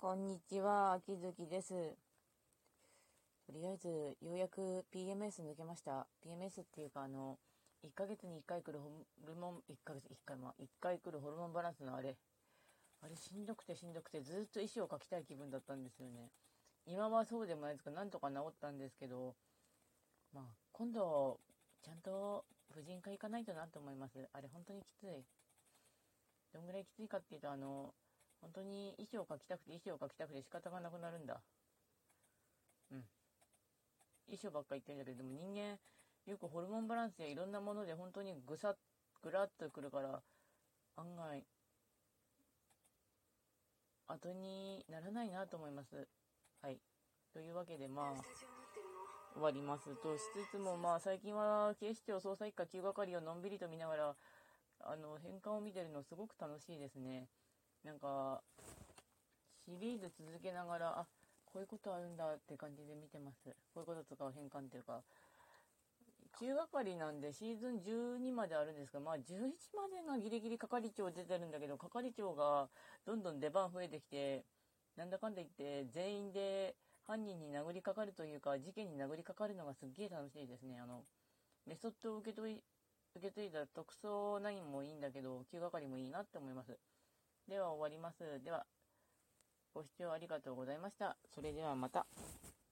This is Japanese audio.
こんにちは、秋月です。とりあえず、ようやく PMS 抜けました。PMS っていうか、あの、1ヶ月に1回来るホルモン、1ヶ月、1回、まあ、1回来るホルモンバランスのあれ。あれ、しんどくてしんどくて、ずっと石を描きたい気分だったんですよね。今はそうでもないですか、なんとか治ったんですけど、まあ、今度、ちゃんと婦人科行かないとなと思います。あれ、本当にきつい。どんぐらいきついかっていうと、あの、本当に衣装を描きたくて衣装を描きたくて仕方がなくなるんだ。うん。衣装ばっか言ってるんだけど、でも人間、よくホルモンバランスやいろんなもので本当にぐさっ、ぐらっとくるから、案外、後にならないなと思います。はい。というわけで、まあ、終わりますとしつつも、まあ、最近は警視庁捜査一課9係をのんびりと見ながら、あの、変換を見てるのすごく楽しいですね。なんか、シリーズ続けながら、あ、こういうことあるんだって感じで見てます。こういうこととかを変換っていうか、9係なんでシーズン12まであるんですが、まあ11までがギリギリ係長出てるんだけど、係長がどんどん出番増えてきて、なんだかんだ言って全員で犯人に殴りかかるというか、事件に殴りかかるのがすっげえ楽しいですね。あの、メソッドを受け取り、受け継いだ特捜9もいいんだけど、9係もいいなって思います。では終わります。では、ご視聴ありがとうございました。それではまた。